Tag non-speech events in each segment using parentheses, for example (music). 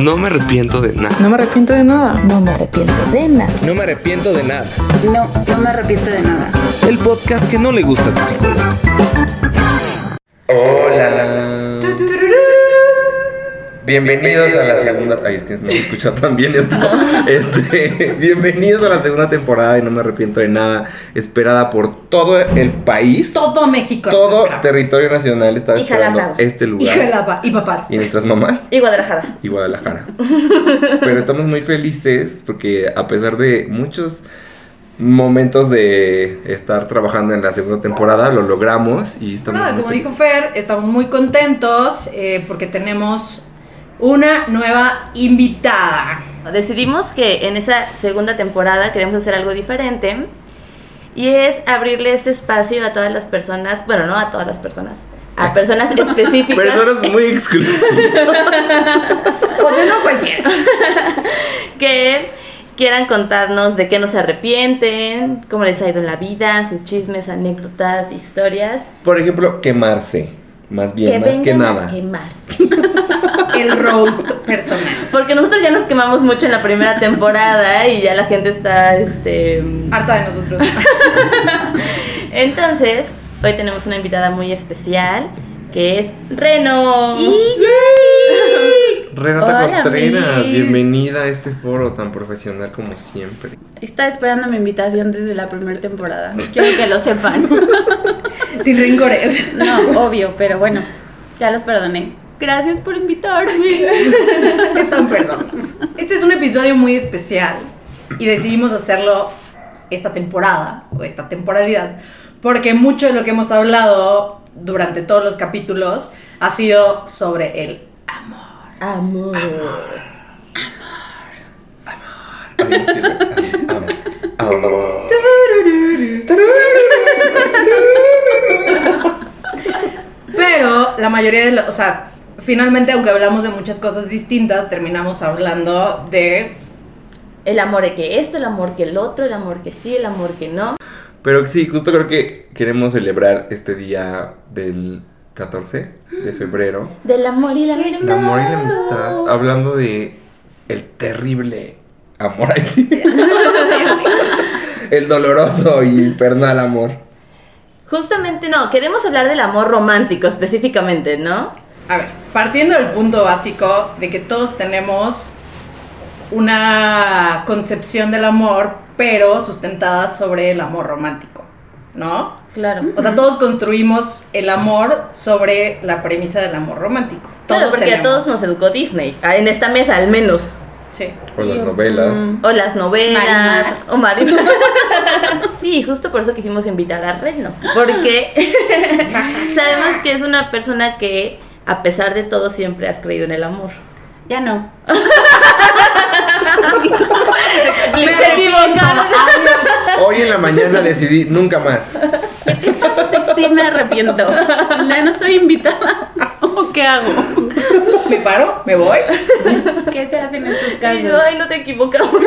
No me arrepiento de nada. No me arrepiento de nada. No me arrepiento de nada. No me arrepiento de nada. No, no me arrepiento de nada. El podcast que no le gusta a tu psicólogo. Hola. Bienvenidos a la segunda. Ay, es que no se escucha tan bien esto. (laughs) Este, bienvenidos a la segunda temporada y no me arrepiento de nada. Esperada por todo el país. Todo México. Todo territorio nacional estaba Y esperando Jalapa. este Y lugar. Jalapa. Y papás. Y nuestras mamás Y Guadalajara. y Guadalajara. Pero estamos muy felices porque a pesar de muchos momentos de estar trabajando en la segunda temporada, lo logramos y estamos muy como felices. dijo Fer, estamos muy contentos eh, porque tenemos una nueva invitada. Decidimos que en esa segunda temporada queremos hacer algo diferente y es abrirle este espacio a todas las personas, bueno, no a todas las personas, a (laughs) personas específicas Personas muy exclusivas. (laughs) O sea, no cualquiera. (laughs) que quieran contarnos de qué no se arrepienten, cómo les ha ido en la vida, sus chismes, anécdotas, historias. Por ejemplo, quemarse. Más bien, más que vengan a nada. quemarse. (laughs) El roast personal. Porque nosotros ya nos quemamos mucho en la primera temporada y ya la gente está, este... Harta de nosotros. (laughs) Entonces, hoy tenemos una invitada muy especial que es Reno. Renata Hola, Contreras, mis. bienvenida a este foro tan profesional como siempre. Estaba esperando mi invitación desde la primera temporada. Quiero que lo sepan. (laughs) Sin rencores. No, obvio, pero bueno, ya los perdoné. Gracias por invitarme. (laughs) Están perdonados. Este es un episodio muy especial y decidimos hacerlo esta temporada o esta temporalidad porque mucho de lo que hemos hablado durante todos los capítulos ha sido sobre el amor. Amor. Ay, no sirve. Pero la mayoría de los, o sea, finalmente aunque hablamos de muchas cosas distintas, terminamos hablando de El amor que esto, el amor que el otro, el amor que sí, el amor que no. Pero sí, justo creo que queremos celebrar este día del 14 de febrero. Del amor y la El amistad. amor y la amistad. Hablando de el terrible amor. (laughs) el doloroso y infernal amor. Justamente no, queremos hablar del amor romántico específicamente, ¿no? A ver, partiendo del punto básico de que todos tenemos una concepción del amor, pero sustentada sobre el amor romántico, ¿no? Claro. O sea, todos construimos el amor sobre la premisa del amor romántico. Todos Claro, porque a todos nos educó Disney, en esta mesa al menos. Sí. O las novelas. Mm, O las novelas. Marimar. O Marimar. (laughs) sí, justo por eso quisimos invitar a Reno. Porque (laughs) sabemos que es una persona que, a pesar de todo, siempre has creído en el amor. Ya no. (laughs) Me equivocaron. Hoy en la mañana decidí nunca más. ¿Qué pasa si sí me arrepiento? ¿Ya no soy invitada? ¿O qué hago? ¿Me paro? ¿Me voy? ¿Qué se hace en estos yo, casos? ay, no te equivocamos.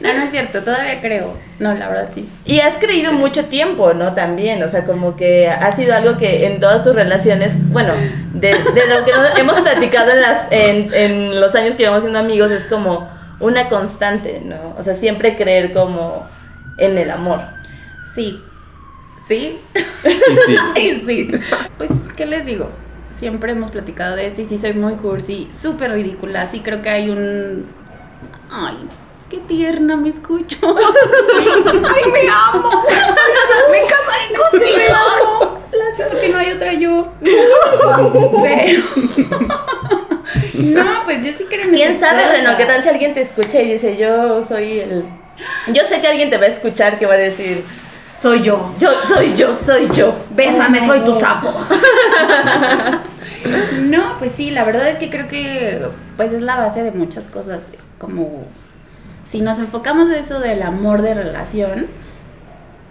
No, no es cierto, todavía creo. No, la verdad sí. Y has creído mucho tiempo, ¿no? También, o sea, como que ha sido algo que en todas tus relaciones, bueno, de, de lo que hemos platicado en, las, en, en los años que llevamos siendo amigos, es como una constante, ¿no? O sea, siempre creer como en el amor. Sí. ¿Sí? Sí. (laughs) Sí, sí. Pues, ¿qué les digo? Siempre hemos platicado de esto y sí soy muy cursi, súper ridícula. Sí creo que hay un... Ay, qué tierna me escucho. (laughs) ¡Ay, me amo! ¡Me casaré contigo! Lástima que no hay otra yo. (laughs) Pero... No, pues yo sí creo en ¿Quién sabe. Reno? ¿Qué tal si alguien te escucha y dice, yo soy el... Yo sé que alguien te va a escuchar que va a decir, Soy yo. yo soy yo, soy yo. Bésame, soy tu sapo. (laughs) No, pues sí, la verdad es que creo que pues es la base de muchas cosas. Como si nos enfocamos en eso del amor de relación,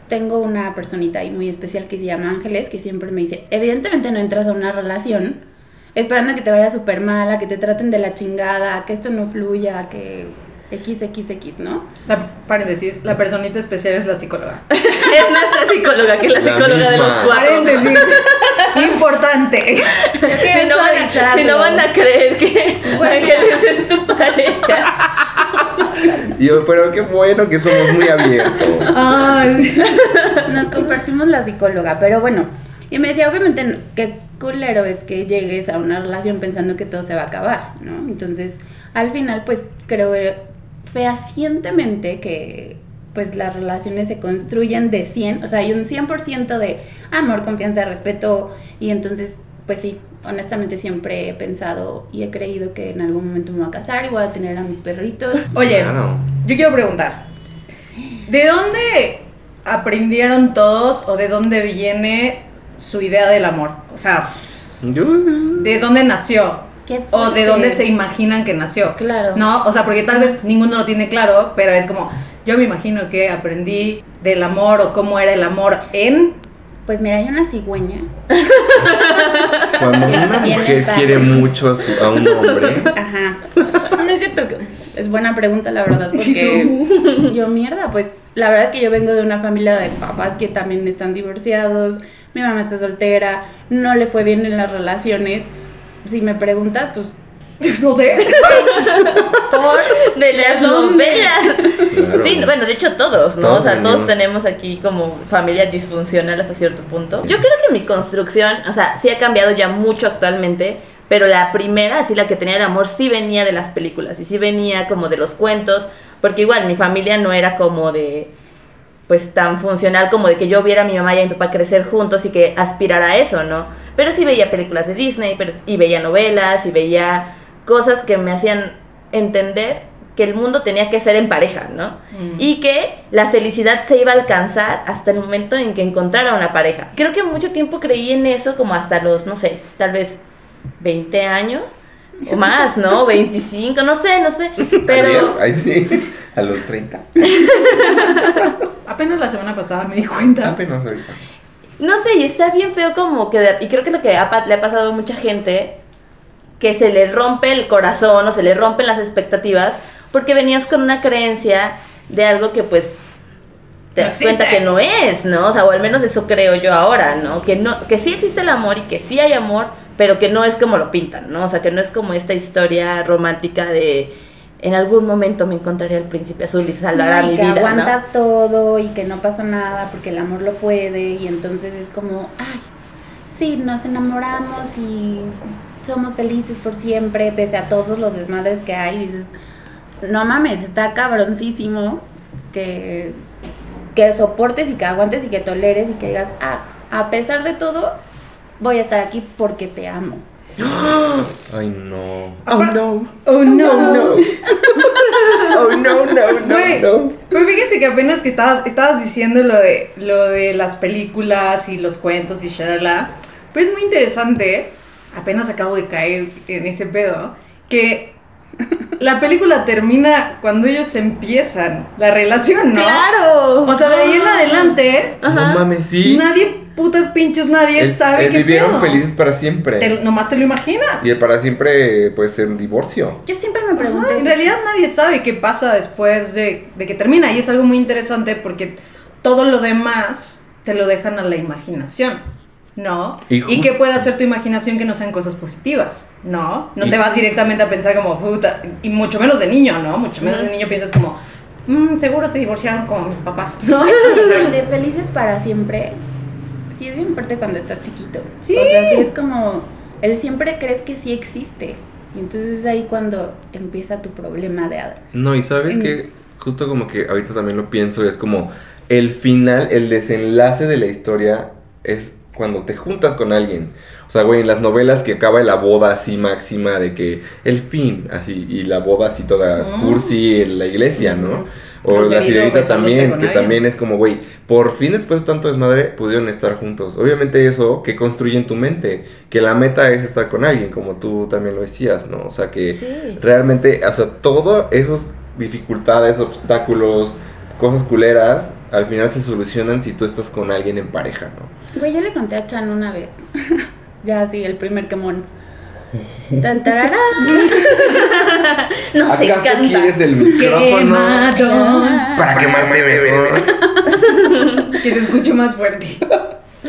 tengo una personita ahí muy especial que se llama Ángeles, que siempre me dice, evidentemente no entras a una relación esperando que te vaya súper mal, a que te traten de la chingada, que esto no fluya, que XXX, ¿no? La, paréntesis, la personita especial es la psicóloga. (laughs) Es nuestra psicóloga, que es la, La psicóloga de los cuatro. Paréntesis. (laughs) Importante. Si no, van a, hice. pensarlo. Si no van a creer que Bueno. Ángeles es tu pareja. (laughs) Yo, pero qué bueno que somos muy abiertos. Ay, Nos compartimos la psicóloga, pero bueno. Y me decía, obviamente, qué culero es que llegues a una relación pensando que todo se va a acabar, ¿no? Entonces, al final, pues creo fehacientemente que pues las relaciones se construyen de 100, o sea, hay un 100% de amor, confianza, respeto, y entonces, pues sí, honestamente siempre he pensado y he creído que en algún momento me voy a casar y voy a tener a mis perritos. Oye, yo quiero preguntar, ¿de dónde aprendieron todos o de dónde viene su idea del amor? O sea, ¿de dónde nació? Qué O de dónde se imaginan que nació. Claro. No, o sea, porque tal vez ninguno lo tiene claro, pero es como, yo me imagino que aprendí del amor o cómo era el amor en... Pues mira, hay una cigüeña Cuando (laughs) una mujer quiere mucho a, su- a un hombre, Ajá. No es cierto que es buena pregunta, la verdad, Sí, porque yo mierda, pues la verdad es que yo vengo de una familia de papás que también están divorciados, mi mamá está soltera, no le fue bien en las relaciones. Si me preguntas, pues (laughs) No sé. Por de las novelas. Claro. Sí, bueno, de hecho todos, ¿no? Todos o sea, todos tenemos aquí como familia disfuncional hasta cierto punto. Yo creo que mi construcción, o sea, sí ha cambiado ya mucho actualmente, pero la primera, así la que tenía el amor, sí venía de las películas y sí venía como de los cuentos, porque igual mi familia no era como de pues tan funcional como de que yo viera a mi mamá y a mi papá crecer juntos y que aspirara a eso, ¿no? Pero sí veía películas de Disney pero, y veía novelas y veía cosas que me hacían entender que el mundo tenía que ser en pareja, ¿no? Mm. Y que la felicidad se iba a alcanzar hasta el momento en que encontrara una pareja. Creo que mucho tiempo creí en eso como hasta los, no sé, tal vez 20 años o (laughs) más, ¿no? 25, no sé, no sé, (laughs) pero... Ay, sí, (laughs) a los 30. Apenas la semana pasada me di cuenta. Apenas ahorita. No sé, y está bien feo como que... Y creo que lo que ha le ha pasado a mucha gente, que se le rompe el corazón o se le rompen las expectativas, porque venías con una creencia de algo que pues te das cuenta que no es, ¿no? O sea, o al menos eso creo yo ahora, ¿no? Que, no, que sí existe el amor y que sí hay amor, pero que no es como lo pintan, ¿no? O sea, que no es como esta historia romántica de... En algún momento me encontraré al príncipe azul y salvará no, y mi que vida, ¿no? aguantas todo y que no pasa nada porque el amor lo puede y entonces es como, ay, sí, nos enamoramos y somos felices por siempre pese a todos los desmadres que hay y dices, no mames, está cabroncísimo que, que soportes y que aguantes y que toleres y que digas, ah, a pesar de todo, voy a estar aquí porque te amo. (gasps) Ay, no. Oh, no. Oh no. no. (laughs) Oh, no, no, no, Güey, no. Pero fíjense que apenas que estabas, estabas diciendo lo de, lo de las películas y los cuentos y shalala, pues es muy interesante, apenas acabo de caer en ese pedo, que (laughs) la película termina cuando ellos empiezan la relación, ¿no? ¡Claro! O sea, de ahí en adelante, Ajá. No mames, sí. nadie, putas pinches, nadie El- sabe el qué vivieron pedo. felices para siempre. Te- nomás te lo imaginas. Y el para siempre puede ser un divorcio. Yo siempre me pregunto, Ajá, en realidad nadie sabe qué pasa después de, de que termina y es algo muy interesante porque todo lo demás te lo dejan a la imaginación, ¿no? Y Y, qué puede hacer tu imaginación que no sean cosas positivas, ¿no? No te vas directamente a pensar como, puta, y mucho menos de niño, ¿no? Mucho menos de niño piensas como, "Mm, seguro se divorciaron como mis papás, ¿no? (laughs) El de felices para siempre, sí es bien fuerte cuando estás chiquito. Sí. O sea, sí es como, él siempre crees que sí existe. Y entonces es ahí cuando empieza tu problema de hada. No, y sabes Mm. que justo como que ahorita también lo pienso, es como el final, el desenlace de la historia es cuando te juntas con alguien. O sea, güey, en las novelas que acaba la boda así máxima de que el fin, así, y la boda así toda Mm. cursi en la iglesia, ¿no? O Rosarito la sirenita besándose también, que alguien. también es como, güey, por fin después de tanto desmadre pudieron estar juntos. Obviamente eso que construye en tu mente, que la meta es estar con alguien, como tú también lo decías, ¿no? O sea, que Sí. realmente, o sea, todas esas dificultades, obstáculos, cosas culeras, al final se solucionan si tú estás con alguien en pareja, ¿no? Güey, yo le conté a Chan una vez. (laughs) ya así, el primer quemón. Tan, tararán. (laughs) Nos ¿Acaso encanta. quieres el micrófono para quemarte mejor? (laughs) que se escuche más fuerte.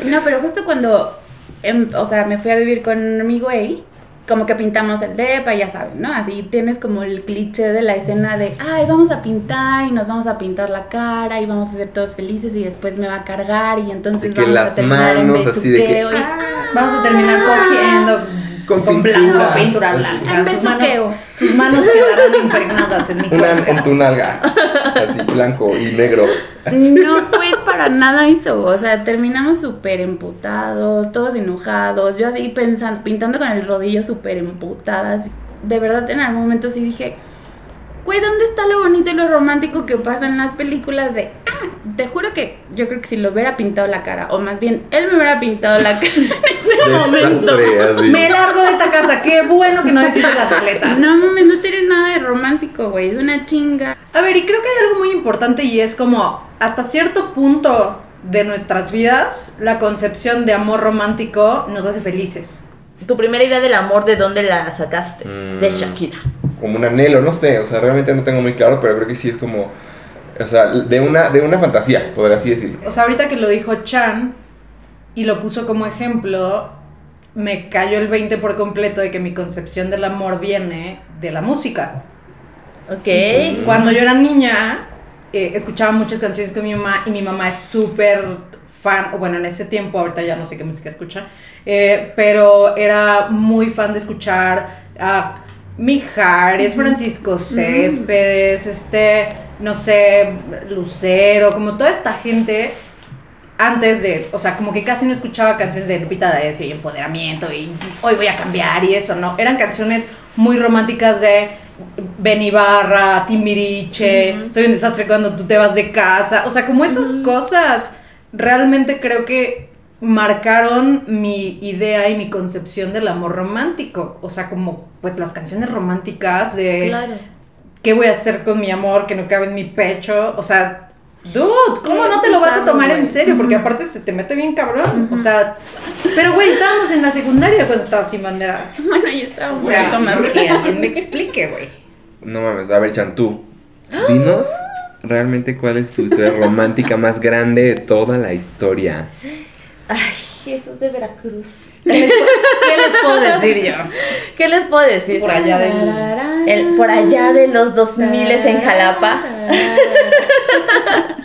No, pero justo cuando, em, o sea, me fui a vivir con mi güey, como que pintamos el depa, ya saben, ¿no? Así tienes como el cliché de la escena de, ay, vamos a pintar y nos vamos a pintar la cara y vamos a ser todos felices y después me va a cargar y entonces De que vamos las a terminar manos en así de que- besuqueo y- Vamos a terminar cogiendo Con con, pintura. blanco, pintura blanca. En Sus manos, besuqueo. sus manos quedarán impregnadas en mi Una cuerpo. en tu nalga. Así, blanco y negro. No fue para nada eso, o sea, terminamos súper emputados, todos enojados, yo así pensando, pintando con el rodillo súper emputadas. De verdad, en algún momento sí dije, güey, ¿dónde está lo bonito y lo romántico que pasa en las películas de, ah, te juro que yo creo que si lo hubiera pintado la cara, o más bien, él me hubiera pintado la (laughs) cara momento. Así. Me largo de esta casa. Qué bueno que no deciste las paletas. No mames, no tiene nada de romántico, güey, es una chinga. A ver, y creo que hay algo muy importante y es como hasta cierto punto de nuestras vidas, la concepción de amor romántico nos hace felices. Tu primera idea del amor, ¿de dónde la sacaste? De Mm. Shakira. Como un anhelo, no sé. O sea, realmente no tengo muy claro, pero creo que sí es como. O sea, de una, de una fantasía, podría así decirlo. O sea, ahorita que lo dijo Chan y lo puso como ejemplo, me cayó el 20 por completo de que mi concepción del amor viene de la música. Ok. Cuando yo era niña, eh, escuchaba muchas canciones con mi mamá y mi mamá es súper fan, o bueno, en ese tiempo, ahorita ya no sé qué música escucha, eh, pero era muy fan de escuchar a Mijares, Francisco Céspedes, este, no sé, Lucero, como toda esta gente antes de, o sea, como que casi no escuchaba canciones de Lupita D'Alessio y empoderamiento y hoy voy a cambiar y eso, ¿no? Eran canciones muy románticas de Ben Ibarra, Timbiriche, soy un desastre cuando tú te vas de casa, o sea, como esas cosas realmente creo que marcaron mi idea y mi concepción del amor romántico, o sea, como pues las canciones románticas de Claro. ¿qué voy a hacer con mi amor que no cabe en mi pecho? O sea, dude, ¿cómo no te lo vas a tomar en serio? Porque aparte se te mete bien cabrón. O sea, pero güey, estábamos en la secundaria cuando estaba sin bandera. Bueno, yo estaba O un sea, poquito más que alguien (laughs) me explique, güey. No mames, a ver, Chan, tú. Dinos realmente cuál es tu historia romántica más grande de toda la historia. Ay, Jesús de Veracruz. (laughs) ¿Qué les, qué les puedo decir yo? ¿Qué les puedo decir? Por allá del... El, por allá de los 2000 en Jalapa. (laughs)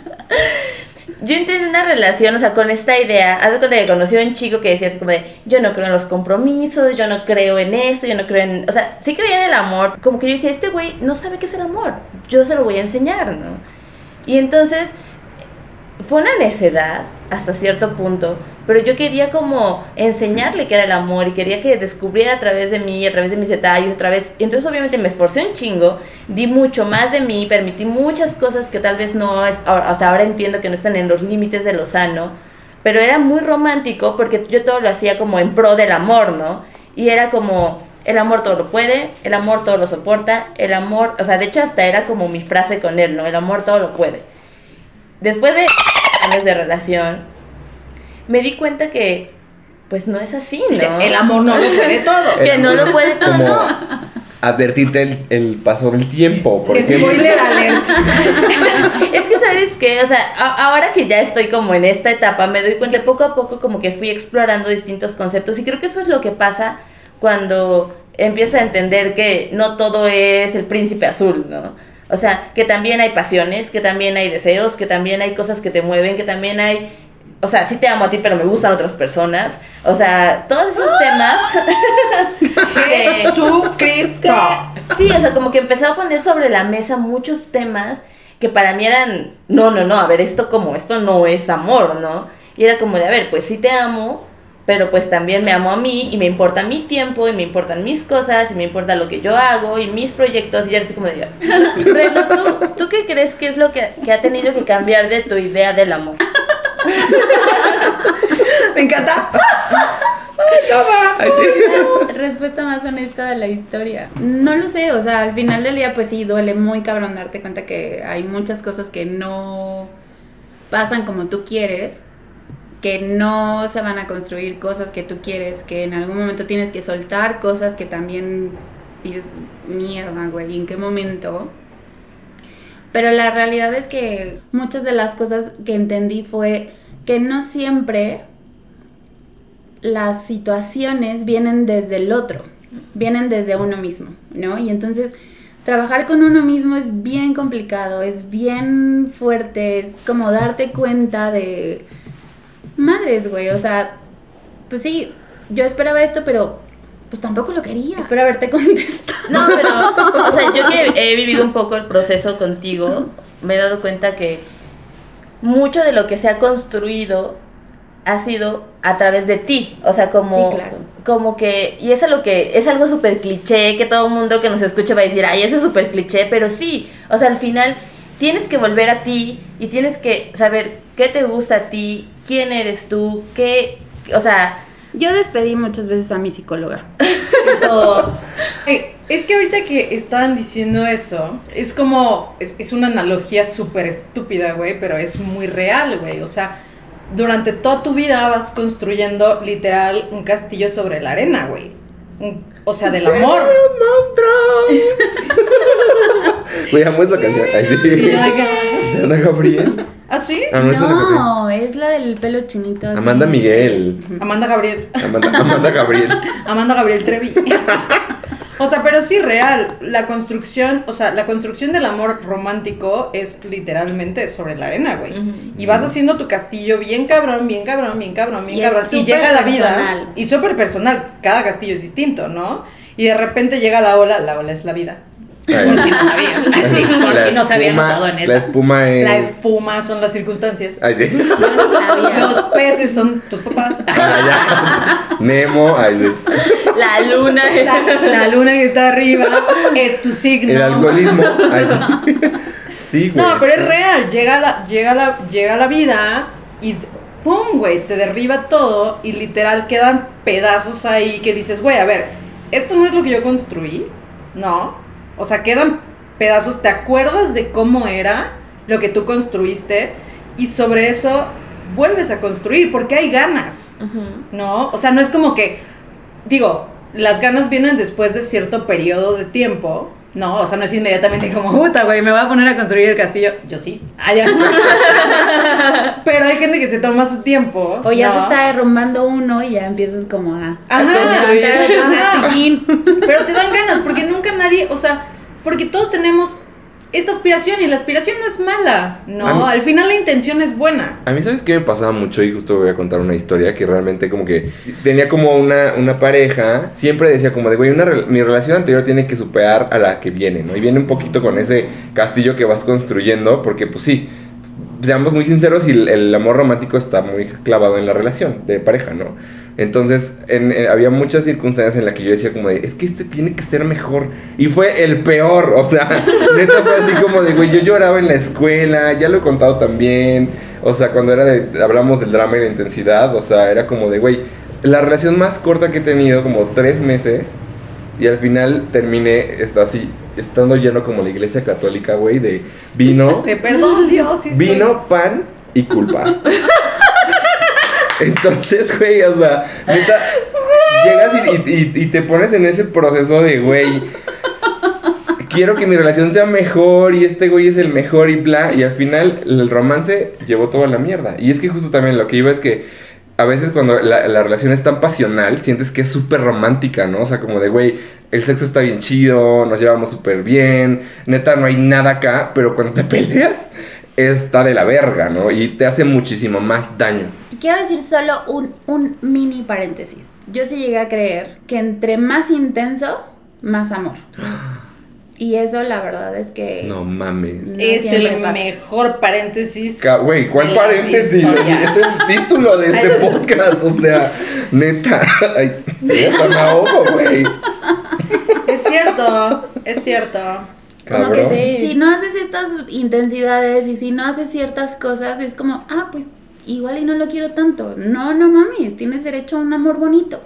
Yo entré en una relación, o sea, con esta idea. Hace cuando que conocí a un chico que decía así como de, yo no creo en los compromisos, yo no creo en esto, yo no creo en... O sea, sí creía en el amor. Como que yo decía, este güey no sabe qué es el amor. Yo se lo voy a enseñar, ¿no? Y entonces fue una necedad hasta cierto punto, pero yo quería como enseñarle qué era el amor y quería que descubriera a través de mí, a través de mis detalles, a través... Entonces obviamente me esforcé un chingo, di mucho más de mí, permití muchas cosas que tal vez no, es, hasta ahora entiendo que no están en los límites de lo sano, pero era muy romántico porque yo todo lo hacía como en pro del amor, ¿no? Y era como, el amor todo lo puede, el amor todo lo soporta, el amor, o sea, de hecho hasta era como mi frase con él, ¿no? El amor todo lo puede. Después de años de relación, me di cuenta que, pues no es así, ¿no? El amor no lo puede todo. (laughs) Que no lo puede todo, Como no. Advertirte el, el paso del tiempo, por ejemplo. Spoiler alert. (laughs) Es que, ¿sabes qué? O sea, a- ahora que ya estoy como en esta etapa, me doy cuenta poco a poco como que fui explorando distintos conceptos y creo que eso es lo que pasa cuando empiezas a entender que no todo es el príncipe azul, ¿no? O sea, que también hay pasiones, que también hay deseos, que también hay cosas que te mueven, que también hay... O sea, sí te amo a ti, pero me gustan otras personas. O sea, todos esos temas... (laughs) Jesucristo. Sí, o sea, como que empezó a poner sobre la mesa muchos temas que para mí eran, no, no, no, a ver, esto como, esto no es amor, ¿no? Y era como de, a ver, pues sí te amo, pero pues también me amo a mí y me importa mi tiempo y me importan mis cosas y me importa lo que yo hago y mis proyectos y ya así como de, (laughs) Reno, ¿tú, ¿tú qué crees que es lo que, que ha tenido que cambiar de tu idea del amor? (laughs) Me encanta. Ay, sí. respuesta más honesta de la historia. No lo sé, o sea, al final del día pues sí, duele muy cabrón darte cuenta que hay muchas cosas que no pasan como tú quieres, que no se van a construir cosas que tú quieres, que en algún momento tienes que soltar cosas que también dices, mierda, güey, ¿en qué momento? Pero la realidad es que muchas de las cosas que entendí fue que no siempre las situaciones vienen desde el otro. vienen desde uno mismo, ¿no? Y entonces trabajar con uno mismo es bien complicado, es bien fuerte, es como darte cuenta de madres, güey, o sea, pues sí, yo esperaba esto, pero pues tampoco lo quería. Espero haberte (laughs) contestado. No, pero, o sea, yo que he vivido un poco el proceso contigo, me he dado cuenta que mucho de lo que se ha construido ha sido a través de ti, o sea, como, Sí, claro. como que, y es algo que, es algo súper cliché, que todo el mundo que nos escuche va a decir, ay, eso es súper cliché, pero sí, o sea, al final tienes que volver a ti y tienes que saber qué te gusta a ti, quién eres tú, qué, o sea, Yo despedí muchas veces a mi psicóloga. (laughs) Todos. Ey, Es que ahorita que estaban diciendo eso, es como, es, es una analogía súper estúpida, güey, pero es muy real, güey. O sea, durante toda tu vida vas construyendo literal un castillo sobre la arena, güey. O sea, del amor. (laughs) Güey, amo esa canción. Sí. Y acá, ¿De Ana Gabriel? (laughs) ¿Ah, sí? Ah, no, es Ana Gabriel. No, es la del pelo chinito. así. Amanda Miguel. Amanda Gabriel. Amanda, Amanda Gabriel. (laughs) Amanda Gabriel Trevi. (laughs) O sea, pero sí real, la construcción, o sea, la construcción del amor romántico es literalmente sobre la arena, güey. Ujú. Y vas haciendo tu castillo bien cabrón, bien cabrón, bien cabrón, bien Y es cabrón. Y súper llega la vida. personal. Y súper personal, cada castillo es distinto, ¿no? Y de repente llega la ola, la ola es la vida. Por si no sabían. (laughs) Sí, por La si no sabían espuma- todo en La espuma es. La espuma son las circunstancias. Ay, sí. Yo (laughs) no sabía. Los peces son tus papás. (laughs) Ah, ya. Nemo. Ay, sí. la luna, La, la luna que está arriba es tu signo. El alcoholismo. Ay, sí. Sí, güey. No, pero es real. Llega la, llega la, llega la vida y ¡pum! güey, te derriba todo y literal quedan pedazos ahí que dices, güey, a ver, esto no es lo que yo construí, ¿no? O sea, quedan pedazos, ¿te acuerdas de cómo era lo que tú construiste? Y sobre eso vuelves a construir porque hay ganas. ¿no? O sea, no es como que, digo, las ganas vienen después de cierto periodo de tiempo, ¿no? O sea, no es inmediatamente como, puta, güey, me voy a poner a construir el castillo. Yo sí. Ya. (laughs) Pero hay gente que se toma su tiempo. O ya ¿no? se está derrumbando uno y ya empiezas como a, a Ajá. levantar Ajá. castillín. Pero te dan ganas, porque nunca nadie, o sea, porque todos tenemos esta aspiración y la aspiración no es mala, ¿no? Mí- Al final la intención es buena. A mí, ¿sabes qué me pasaba mucho? Y justo voy a contar una historia que realmente como que tenía como una, una pareja, siempre decía como de, güey, una mi relación anterior tiene que superar a la que viene, ¿no? Y viene un poquito con ese castillo que vas construyendo, porque pues sí, seamos muy sinceros y el, el amor romántico está muy clavado en la relación de pareja, ¿no? Entonces, en- en- había muchas circunstancias en las que yo decía como de, es que este tiene que ser mejor. Y fue el peor, o sea, (laughs) neta fue así como de, güey, yo lloraba en la escuela, ya lo he contado también. O sea, cuando era de, hablamos del drama y la intensidad, o sea, era como de, güey, la relación más corta que he tenido, como tres meses, y al final terminé, está así, estando lleno como la iglesia católica, güey, de vino, (laughs) De perdón, Dios. sí soy- vino, pan y culpa. (laughs) Entonces, güey, o sea, neta, llegas y, te pones en ese proceso de, güey, quiero que mi relación sea mejor y este güey es el mejor y bla, y al final el romance llevó todo a la mierda. Y es que justo también lo que iba es que a veces cuando la, la relación es tan pasional, sientes que es súper romántica, ¿no? O sea, como de, güey, el sexo está bien chido, nos llevamos súper bien, neta, no hay nada acá, pero cuando te (laughs) peleas, está de la verga, ¿no? Y te hace muchísimo más daño. Quiero decir solo un, un mini paréntesis. Yo sí llegué a creer que entre más intenso, más amor. Y eso la verdad es que... No mames. No Es el pasa. mejor paréntesis. Güey, ¿cuál paréntesis? (laughs) Es el título de este podcast, o sea, neta. (laughs) Ay, me ahogo, güey. Es cierto, es cierto. Como que sí. si no haces estas intensidades y si no haces ciertas cosas, es como, ah, pues igual y no lo quiero tanto. No, no mames, tienes derecho a un amor bonito.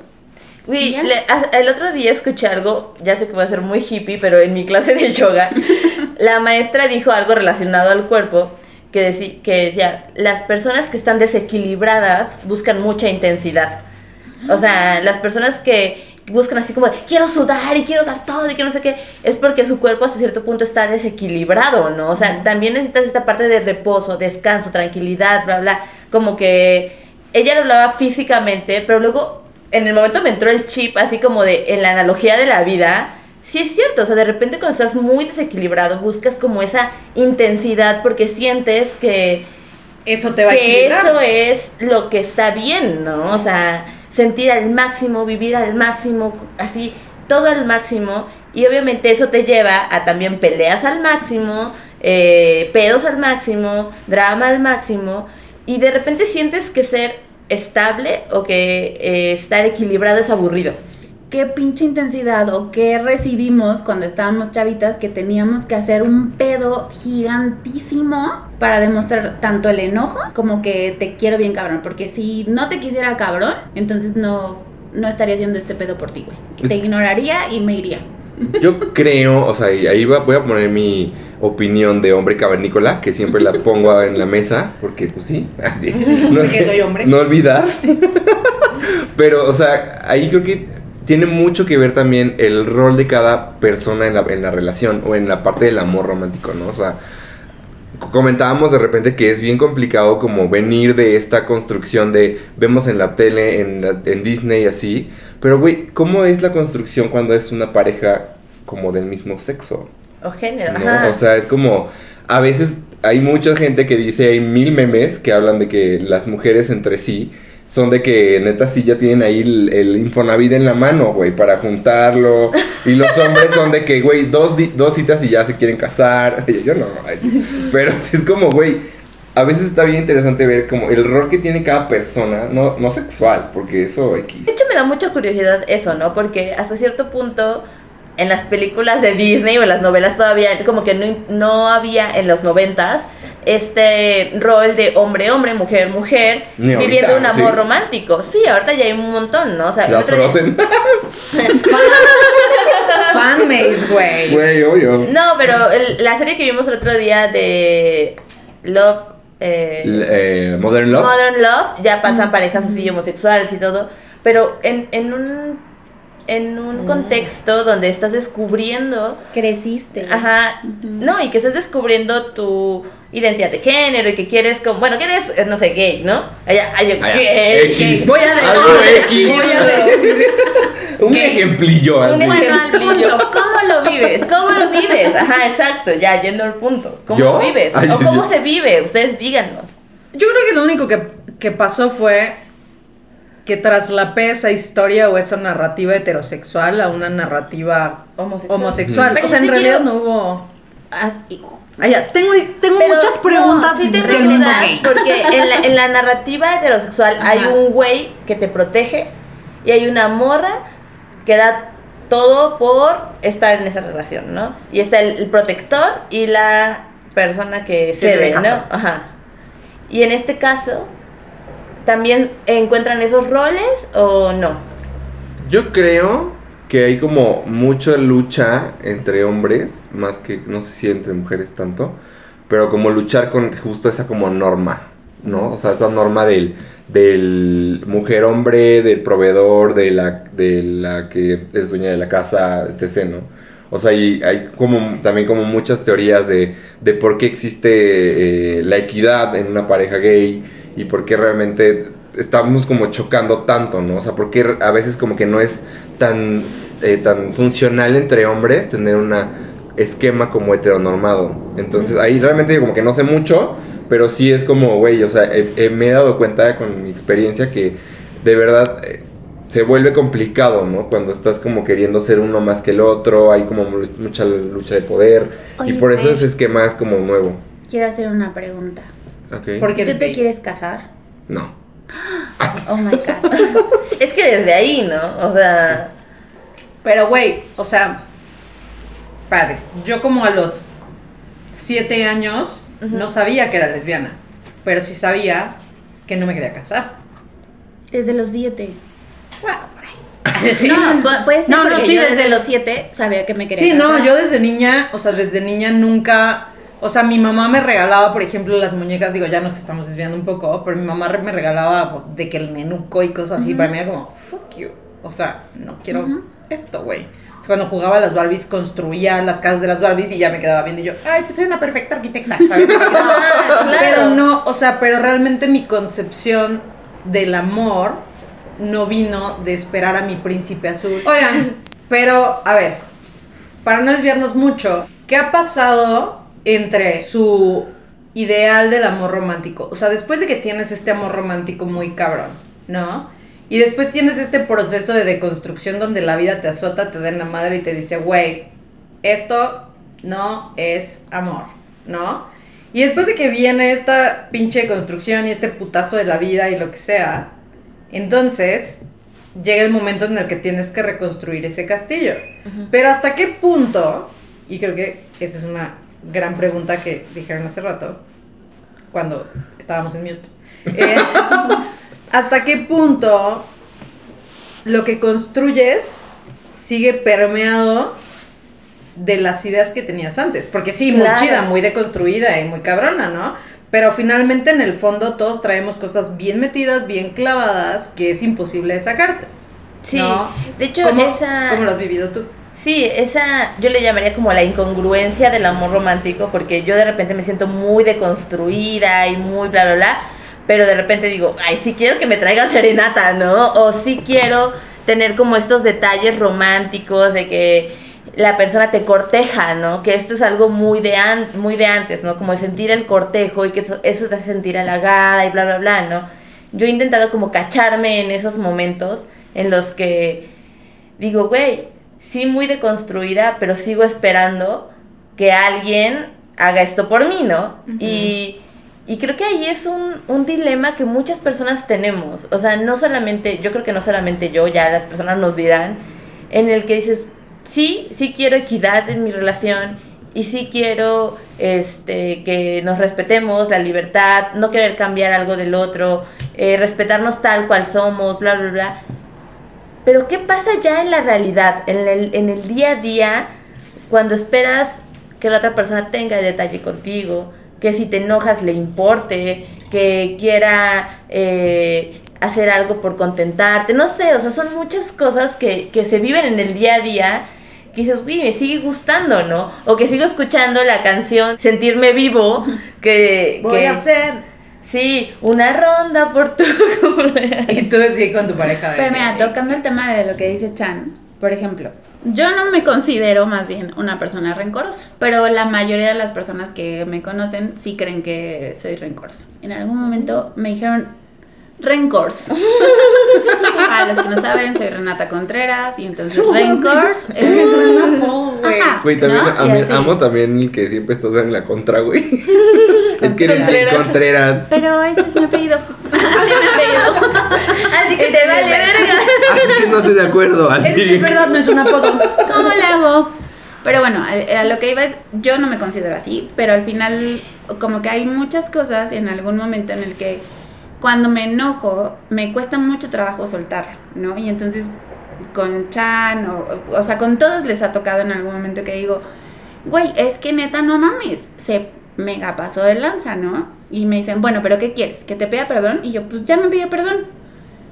¿Ya? le- a- el otro día escuché algo, ya sé que va a ser muy hippie, pero en mi clase de yoga, (laughs) la maestra dijo algo relacionado al cuerpo, que, deci- que decía, las personas que están desequilibradas buscan mucha intensidad. O sea, las personas que buscan así como, quiero sudar y quiero dar todo y que no sé qué, es porque su cuerpo hasta cierto punto está desequilibrado, ¿no? O sea, también necesitas esta parte de reposo, descanso, tranquilidad, bla, bla. Como que ella lo hablaba físicamente, pero luego en el momento me entró el chip así como de, en la analogía de la vida, sí es cierto, o sea, de repente cuando estás muy desequilibrado buscas como esa intensidad porque sientes que, Eso te va a que equilibrar. eso es lo que está bien, ¿no? O sea, sentir al máximo, vivir al máximo, así, todo al máximo. Y obviamente eso te lleva a también peleas al máximo, eh, pedos al máximo, drama al máximo. Y de repente sientes que ser estable o que eh, estar equilibrado es aburrido. Qué pinche intensidad o qué recibimos cuando estábamos chavitas que teníamos que hacer un pedo gigantísimo para demostrar tanto el enojo como que te quiero bien cabrón. Porque si no te quisiera cabrón, entonces no, no estaría haciendo este pedo por ti, güey. Te ignoraría y me iría. (laughs) Yo creo, o sea, ahí va- voy a poner mi opinión de hombre cavernícola, que siempre la pongo en la mesa, porque pues sí, así. No, (laughs) Porque soy hombre. No olvidar. Pero, o sea, ahí creo que tiene mucho que ver también el rol de cada persona en la, en la relación o en la parte del amor romántico, ¿no? O sea, comentábamos de repente que es bien complicado como venir de esta construcción de vemos en la tele, en, la- en Disney y así. Pero, güey, ¿cómo es la construcción cuando es una pareja como del mismo sexo? O género, ¿no? ajá. O sea, es como, a veces hay mucha gente que dice, hay mil memes que hablan de que las mujeres entre sí son de que neta sí ya tienen ahí el, el Infonavit en la mano, güey, para juntarlo. Y los hombres son de que, güey, dos, dos citas y ya se quieren casar. (laughs) Yo no, pero sí es como, güey, a veces está bien interesante ver como el rol que tiene cada persona, no, no sexual, porque eso X. De hecho, me da mucha curiosidad eso, ¿no? Porque hasta cierto punto, en las películas de Disney o en las novelas todavía, como que no, no había en los noventas este rol de hombre-hombre, mujer-mujer, viviendo un amor sí. romántico. Sí, ahorita ya hay un montón, ¿no? O sea, Las Frozen. (laughs) Fanmade, güey. Güey, obvio. No, pero el- la serie que vimos el otro día de Love... eh, L- eh, Modern Love. Modern Love, ya pasan parejas así homosexuales y todo, pero en, en un en un contexto donde estás descubriendo, Creciste. ajá, no, y que estás descubriendo tu identidad de género y que quieres como, bueno, que eres, eh, no sé, gay, ¿no? Allá, ay, Allá, gay, gay. Voy a decir. Algo X. Voy a decir. (laughs) Un ejemplillo así. Un ejemplillo. ¿cómo lo vives? (laughs) ¿Cómo lo vives? Ajá, exacto, ya yendo al punto. ¿Cómo ¿Yo? lo vives? Ay, ¿O cómo se vive? Ustedes díganos. Yo creo que lo único que, que pasó fue que traslapé esa historia o esa narrativa heterosexual a una narrativa Homosexual. homosexual. Pero o sea, en realidad quiero- no hubo. Haz- y- ya, tengo, tengo Pero, muchas no, preguntas sí tengo del mundo dudas, gay. Porque en la, en la narrativa heterosexual hay un güey que te protege y hay una morra que da todo por estar en esa relación, ¿no? Y está el, el protector y la persona que se cede, ¿no? Ajá. Y en este caso, ¿también encuentran esos roles o no? Yo creo que hay como mucha lucha entre hombres, más que no sé si entre mujeres tanto, pero como luchar con justo esa como norma, ¿no? O sea, esa norma del, del mujer-hombre, del proveedor, de la, de la que es dueña de la casa, etc., ¿no? O sea, y hay como también como muchas teorías de, de por qué existe eh, la equidad en una pareja gay y por qué realmente estamos como chocando tanto, ¿no? O sea, por qué a veces como que no es tan, eh, tan funcional entre hombres tener un esquema como heteronormado. Entonces ahí realmente como que no sé mucho, pero sí es como, güey, o sea, me he dado cuenta con mi experiencia que de verdad eh, se vuelve complicado, ¿no? Cuando estás como queriendo ser uno más que el otro, hay como mu- mucha lucha de poder y por eso ese esquema es como nuevo. Quiero hacer una pregunta. ¿Ok? Porque ¿Tú te gay. quieres casar? No. (gasps) Oh my god. (laughs) Es que desde ahí, ¿no? O sea, Pero, güey, o sea, padre, yo como a los siete años no sabía que era lesbiana, pero sí sabía que no me quería casar. Desde los siete. Bueno, por ahí. (laughs) Sí. No, pu- puede ser No, no, sí, yo desde, desde- los siete sabía que me quería Sí, no, casar. yo desde niña, o sea, desde niña nunca, o sea, mi mamá me regalaba, por ejemplo, las muñecas, digo, ya nos estamos desviando un poco, pero mi mamá me regalaba de que el nenuco y cosas así, para mí era como, fuck you, o sea, no quiero esto, güey. O sea, cuando jugaba a las Barbies, construía las casas de las Barbies y ya me quedaba viendo y yo, ay, pues soy una perfecta arquitecta, ¿sabes? (laughs) Ah, claro. Pero no, o sea, pero realmente mi concepción del amor no vino de esperar a mi príncipe azul. Oigan, pero a ver, para no desviarnos mucho, ¿qué ha pasado entre su ideal del amor romántico? O sea, después de que tienes este amor romántico muy cabrón, ¿no? Y después tienes este proceso de deconstrucción donde la vida te azota, te da en la madre y te dice, güey, esto no es amor, ¿no? Y después de que viene esta pinche construcción y este putazo de la vida y lo que sea, entonces llega el momento en el que tienes que reconstruir ese castillo. Pero hasta qué punto, y creo que esa es una gran pregunta que dijeron hace rato, cuando estábamos en mute, eh, (laughs) hasta qué punto lo que construyes sigue permeado de las ideas que tenías antes. Porque sí, muy chida, muy deconstruida y muy cabrona, ¿no? Pero finalmente en el fondo todos traemos cosas bien metidas, bien clavadas, que es imposible sacarte. Sí, ¿no? de hecho, ¿Cómo, esa... ¿Cómo lo has vivido tú? Sí, esa yo le llamaría como la incongruencia del amor romántico, porque yo de repente me siento muy deconstruida y muy bla, bla, bla, pero de repente digo, ay, sí quiero que me traiga serenata, ¿no? O sí quiero tener como estos detalles románticos de que la persona te corteja, ¿no? Que esto es algo muy de, an- muy de antes, ¿no? Como sentir el cortejo y que eso- eso te hace sentir halagada y bla, bla, bla, ¿no? Yo he intentado como cacharme en esos momentos en los que digo, güey, sí muy deconstruida, pero sigo esperando que alguien haga esto por mí, ¿no? y, y creo que ahí es un, un dilema que muchas personas tenemos. O sea, no solamente, yo creo que no solamente yo, ya las personas nos dirán, en el que dices, sí, sí quiero equidad en mi relación y sí quiero este, que nos respetemos, la libertad, no querer cambiar algo del otro, eh, respetarnos tal cual somos, bla, bla, bla. Pero ¿qué pasa ya en la realidad, en el, en el día a día, cuando esperas que la otra persona tenga el detalle contigo, que si te enojas le importe, que quiera eh, hacer algo por contentarte, no sé, o sea, son muchas cosas que, que se viven en el día a día que dices, uy, me sigue gustando, ¿no? O que sigo escuchando la canción Sentirme Vivo, que... Voy que- a hacer. Sí, una ronda por tu (laughs) cumpleaños. Y tú decís con tu pareja. de Pero mira, tocando el tema de lo que dice Chan, por ejemplo, yo no me considero más bien una persona rencorosa, pero la mayoría de las personas que me conocen sí creen que soy rencorosa. En algún momento me dijeron rencors. (laughs) Para los que no saben, soy Renata Contreras y entonces rencors es (laughs) gran apodo, güey. Güey, también ¿no? a mí- amo también el que siempre estás en la contra, güey. (laughs) es que eres Contreras. Contreras. Pero ese es mi apellido. Así mi apellido. Así que te vale verga. Así que no estoy de acuerdo, así. Es, es verdad, no es un apodo. ¿Cómo le hago? Pero bueno, a, a lo que iba es, yo no me considero así, pero al final como que hay muchas cosas en algún momento en el que cuando me enojo me cuesta mucho trabajo soltar, ¿no? Y entonces con Chan o, o sea, con todos les ha tocado en algún momento que digo, güey, es que neta no mames, se mega pasó de lanza, ¿no? Y me dicen, bueno, pero ¿qué quieres? ¿Que te pida perdón? Y yo, pues ya me pidió perdón.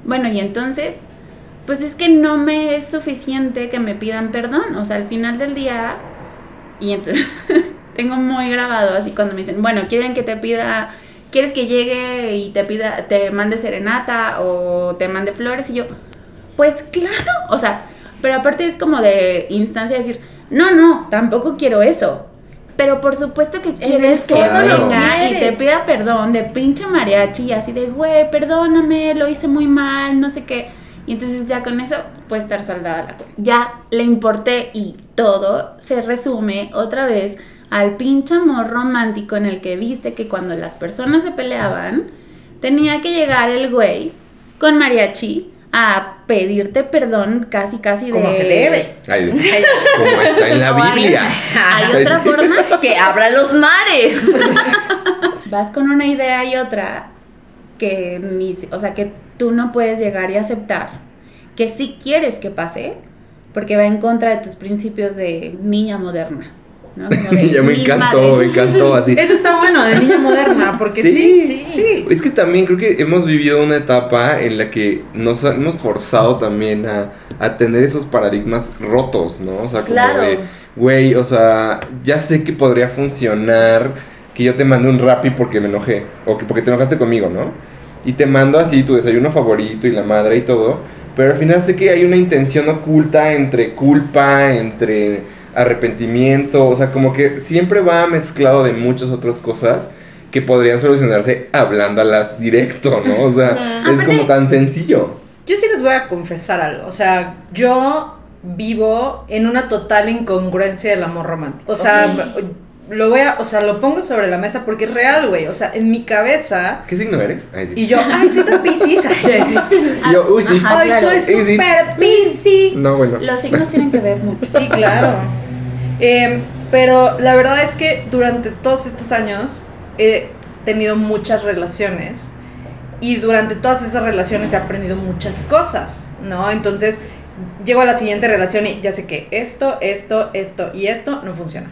Bueno, y entonces pues es que no me es suficiente que me pidan perdón. O sea, al final del día, y entonces (laughs) tengo muy grabado así cuando me dicen, bueno, quieren que te pida, quieres que llegue y te pida, te mande serenata o te mande flores, y yo, pues claro, (laughs) o sea, pero aparte es como de instancia de decir, no, no, tampoco quiero eso. Pero por supuesto que quieres que venga y te pida perdón de pinche mariachi y así de, güey, perdóname, lo hice muy mal, no sé qué. Y entonces ya con eso puede estar saldada la cuenta. Ya le importé y todo se resume otra vez al pinche amor romántico en el que viste que cuando las personas se peleaban, tenía que llegar el güey con mariachi a pedirte perdón casi casi de... Como se debe. Ay, como está en la No hay- Biblia. Hay otra forma Que abra los mares. (laughs) vas con una idea y otra que ni, o sea, que tú no puedes llegar y aceptar, que sí quieres que pase, porque va en contra de tus principios de niña moderna, ¿no? Como de (laughs) ya me encantó, madre. me encantó así. Eso está bueno, de niña moderna, (laughs) porque sí, Sí. sí. sí. Es que también creo que hemos vivido una etapa en la que nos hemos forzado también a, a tener esos paradigmas rotos, ¿no? O sea, como Claro. de, güey, o sea, ya sé que podría funcionar que yo te mande un rapi porque me enojé, o que porque te enojaste conmigo, ¿no? y te mando así tu desayuno favorito y la madre y todo, pero al final sé que hay una intención oculta entre culpa, entre arrepentimiento, o sea, como que siempre va mezclado de muchas otras cosas que podrían solucionarse hablándolas directo, ¿no? O sea, es Aparte- como tan sencillo. Yo sí les voy a confesar algo. O sea, yo vivo en una total incongruencia del amor romántico. O sea, lo voy a, o sea, lo pongo sobre la mesa porque es real, güey. O sea, en mi cabeza. ¿Qué signo eres? Ay, sí. Y yo, ay, soy tan piscis. (laughs) Ay, sí. Y yo, uy, sí. Ajá. Ay, claro. soy súper piscis. No, bueno. Los signos tienen que ver mucho. Sí, claro. Em, pero la verdad es que durante todos estos años he tenido muchas relaciones y durante todas esas relaciones he aprendido muchas cosas, ¿no? Entonces llego a la siguiente relación y ya sé que esto, esto, esto y esto no funciona.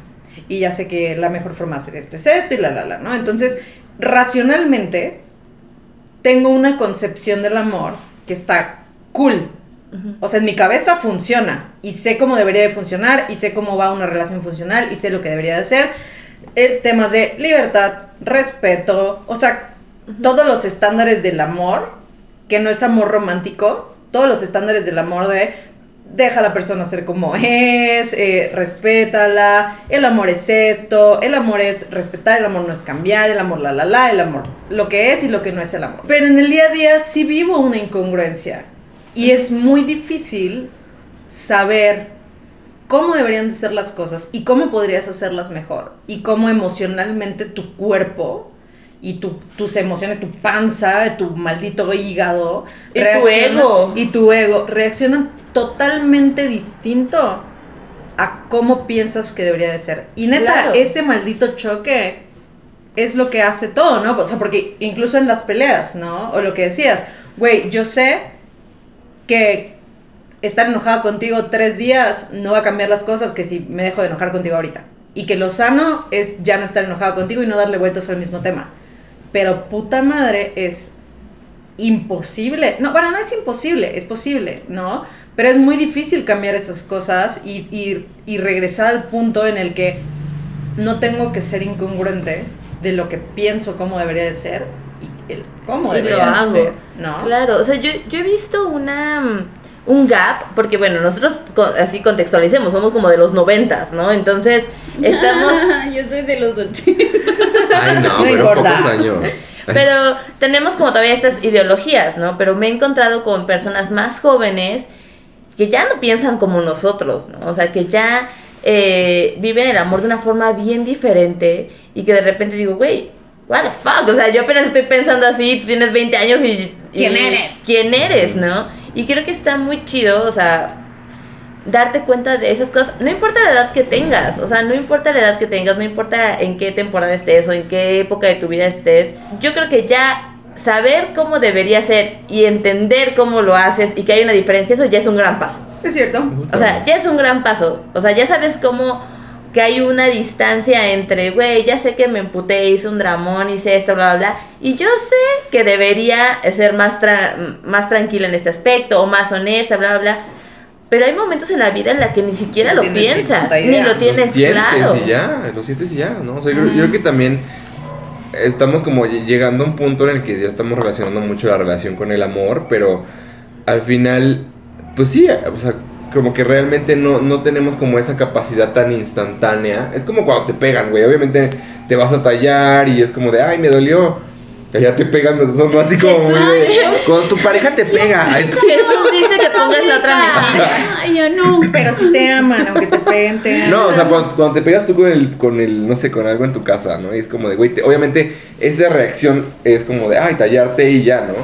Y ya sé que la mejor forma de hacer esto es esto y la, la, la, ¿no? Entonces, racionalmente, tengo una concepción del amor que está cool, o sea, en mi cabeza funciona y sé cómo debería de funcionar y sé cómo va una relación funcional y sé lo que debería de hacer. Eh, temas de libertad, respeto, o sea, todos los estándares del amor, que no es amor romántico, todos los estándares del amor de deja a la persona ser como es, eh, respétala, el amor es esto, el amor es respetar, el amor no es cambiar, el amor la la la, el amor lo que es y lo que no es el amor. Pero en el día a día sí vivo una incongruencia y es muy difícil saber cómo deberían de ser las cosas y cómo podrías hacerlas mejor y cómo emocionalmente tu cuerpo y tu- tus emociones, tu panza, tu maldito hígado Y tu ego. y tu ego reaccionan totalmente distinto a cómo piensas que debería de ser. Y neta, Claro. ese maldito choque es lo que hace todo, ¿no? O sea, porque incluso en las peleas, ¿no? O lo que decías, güey, yo sé que estar enojada contigo tres días no va a cambiar las cosas que si me dejo de enojar contigo ahorita. Y que lo sano es ya no estar enojada contigo y no darle vueltas al mismo tema. Pero puta madre es imposible. No, bueno, no es imposible, es posible, ¿no? Pero es muy difícil cambiar esas cosas y, y- y regresar al punto en el que no tengo que ser incongruente de lo que pienso cómo debería de ser cómo Y lo hago. ser, ¿no? Claro, o sea, yo, yo he visto una mm, un gap, porque bueno, nosotros así contextualicemos, somos como de los noventas, ¿no? Entonces, (laughs) estamos, Yo soy de los 80. Ay, no, No pero importa. pocos años. (laughs) pero tenemos como todavía estas ideologías, ¿no? Pero me he encontrado con personas más jóvenes que ya no piensan como nosotros, ¿no? O sea, que ya eh, viven el amor de una forma bien diferente y que de repente digo, güey, what the fuck, o sea, yo apenas estoy pensando así, tú tienes 20 años y... y- ¿Quién eres? ¿Quién eres, no? Y creo que está muy chido, o sea, darte cuenta de esas cosas. No importa la edad que tengas, o sea, no importa la edad que tengas, no importa en qué temporada estés o en qué época de tu vida estés. Yo creo que ya saber cómo debería ser y entender cómo lo haces y que hay una diferencia, eso ya es un gran paso. Es cierto. O sea, ya es un gran paso. O sea, ya sabes cómo que hay una distancia entre, güey, ya sé que me emputé, hice un dramón, hice esto, bla, bla, bla. Y yo sé que debería ser más, tra- más tranquila en este aspecto o más honesta, bla, bla, bla. Pero hay momentos en la vida en la que ni siquiera No lo piensas, ni lo tienes lo sientes claro. y ya, lo sientes y ya, ¿no? O sea, yo, yo creo que también estamos como ll- llegando a un punto en el que ya estamos relacionando mucho la relación con el amor, pero al final, pues sí, o sea, como que realmente no, no tenemos como esa capacidad tan instantánea. Es como cuando te pegan, güey. Obviamente te vas a tallar y es como de, ay, me dolió. Ya te pegan, son así como muy de... (laughs) Cuando tu pareja te pega. ay, Jesús dice que (laughs) pongas la otra mejilla. Ay, yo no. Pero si te aman, aunque te peguen, te aman. No, o sea, cuando, cuando te pegas tú con el, con el, no sé, con algo en tu casa, ¿no? Y es como de, güey, te- obviamente esa reacción es como de, ay, tallarte y ya, ¿no?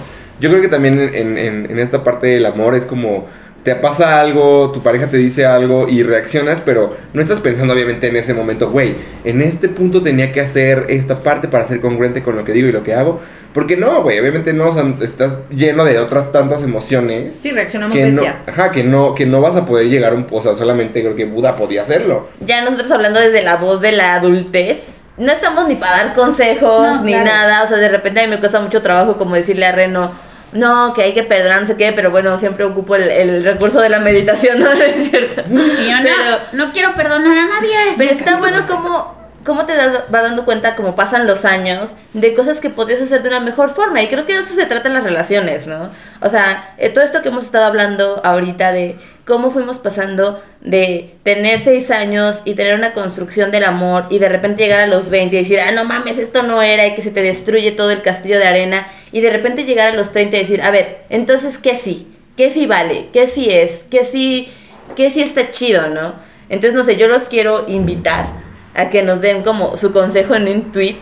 Yo creo que también en, en- en esta parte del amor es como, te pasa algo, tu pareja te dice algo y reaccionas, pero no estás pensando obviamente en ese momento, güey, en este punto tenía que hacer esta parte para ser congruente con lo que digo y lo que hago. Porque no, güey, obviamente no, o sea, estás lleno de otras tantas emociones Sí, reaccionamos que no, bestia. ajá, que no, que no vas a poder llegar a un, o sea, solamente creo que Buda podía hacerlo. ya nosotros hablando desde la voz de la adultez, no estamos ni para dar consejos No, ni claro. nada, o sea, de repente a mí me cuesta mucho trabajo como decirle a Reno, no, que hay que perdonar, no sé qué, pero bueno, siempre ocupo el, el recurso de la meditación, ¿no? (laughs) ¿No es cierto? Y yo no, Pero- no quiero perdonar a nadie. Pero está bueno como cómo te das, dando cuenta, como pasan los años, de cosas que podrías hacer de una mejor forma. Y creo que de eso se trata en las relaciones, ¿no? O sea, eh, todo esto que hemos estado hablando ahorita de cómo fuimos pasando de tener seis años y tener una construcción del amor y de repente llegar a los 20 y decir, ah, no mames, esto no era y que se te destruye todo el castillo de arena y de repente llegar a los 30 y decir, a ver, entonces, ¿qué sí? ¿Qué sí vale? ¿Qué sí es? ¿Qué sí, qué sí está chido, no? Entonces, no sé, yo los quiero invitar a que nos den como su consejo en un tweet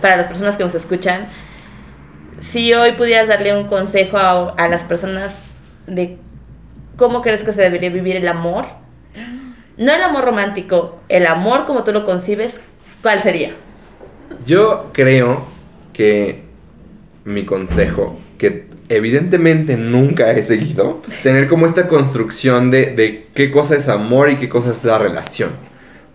para las personas que nos escuchan. Si hoy pudieras darle un consejo a, a las personas de cómo crees que se debería vivir el amor, no el amor romántico, el amor como tú lo concibes, ¿cuál sería? Yo creo que mi consejo, que evidentemente nunca he seguido, tener como esta construcción de, de qué cosa es amor y qué cosa es la relación.